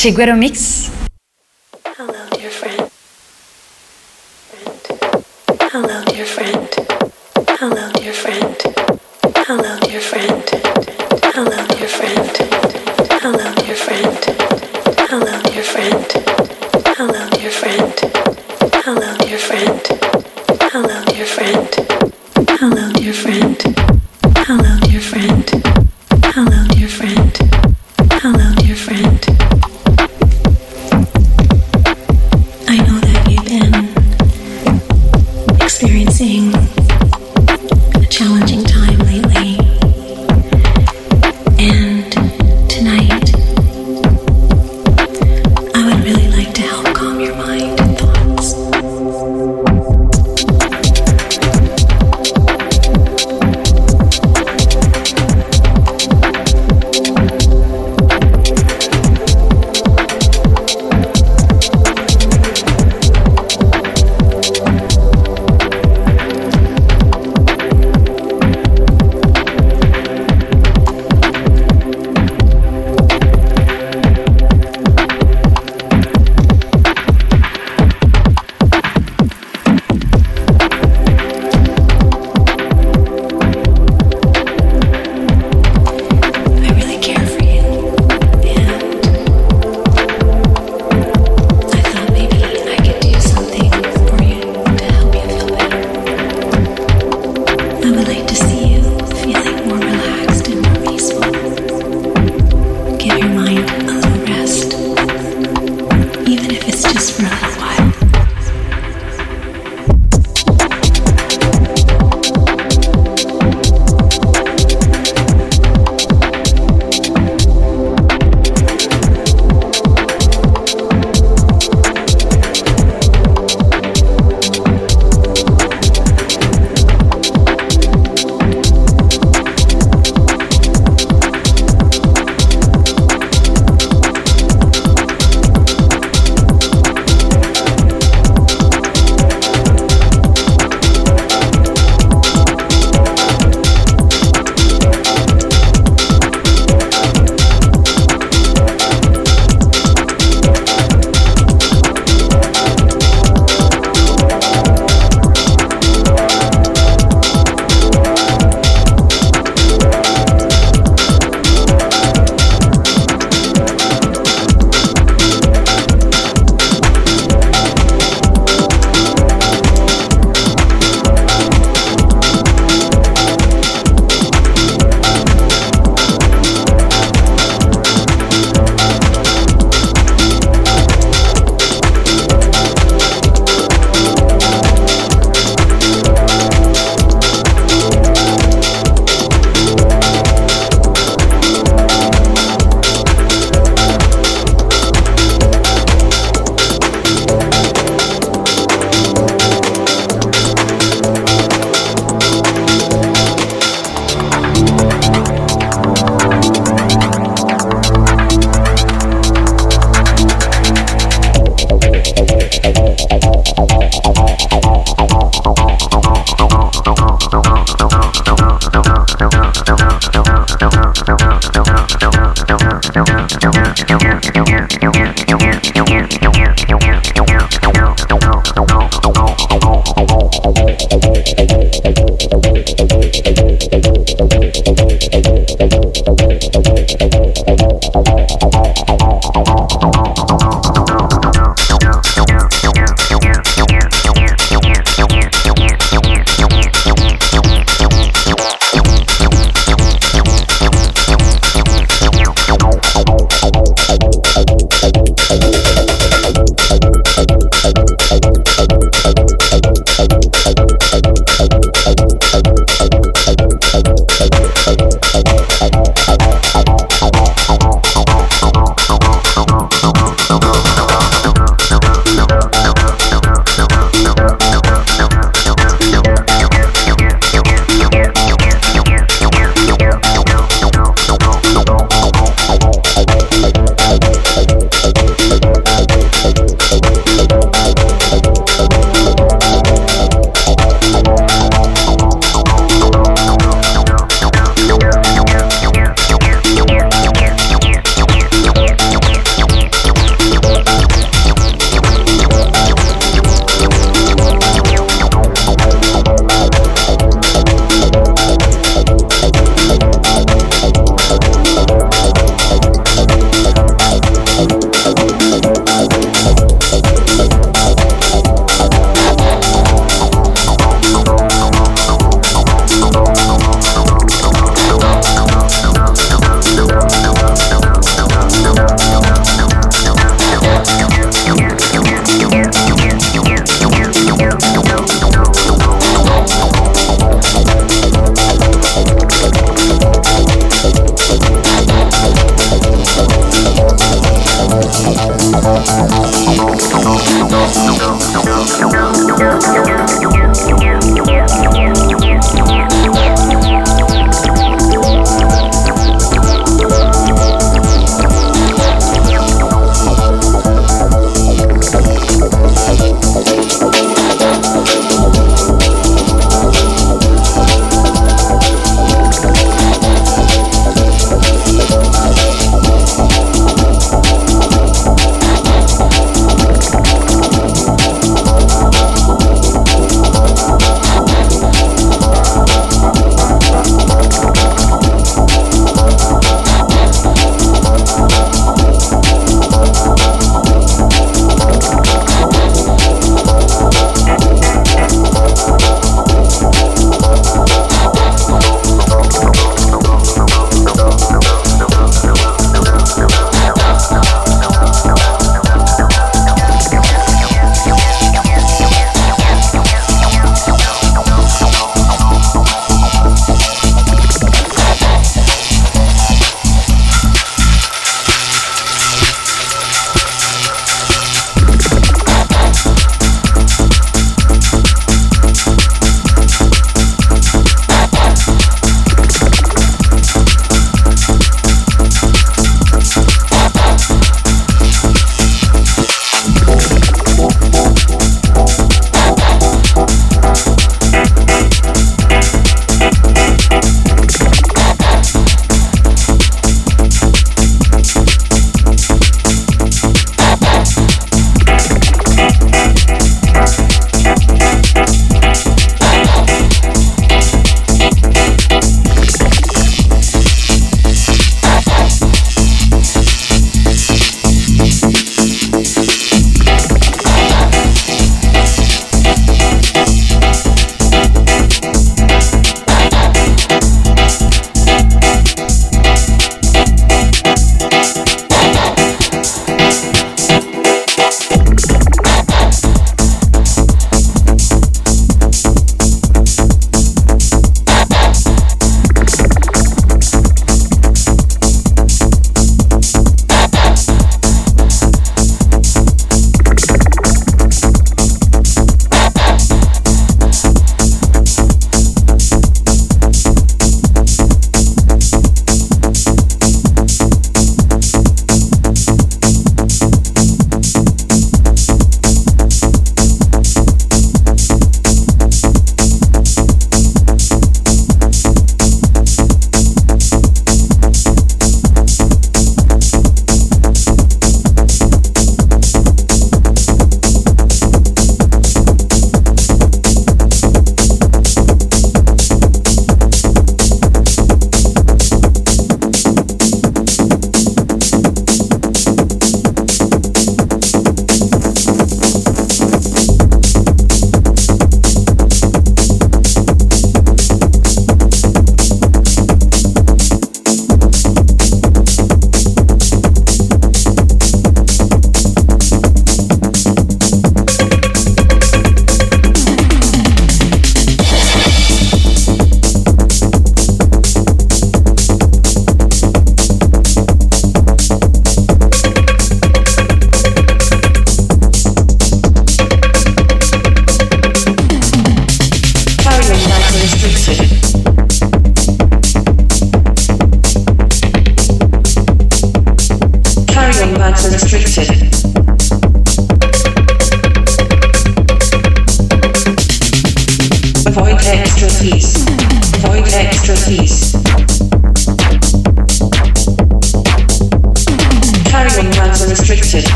chez Mix. Hello, dear friend. friend. Hello, dear friend. Hello, dear friend. Hello, dear friend. Hello, dear friend. family to see.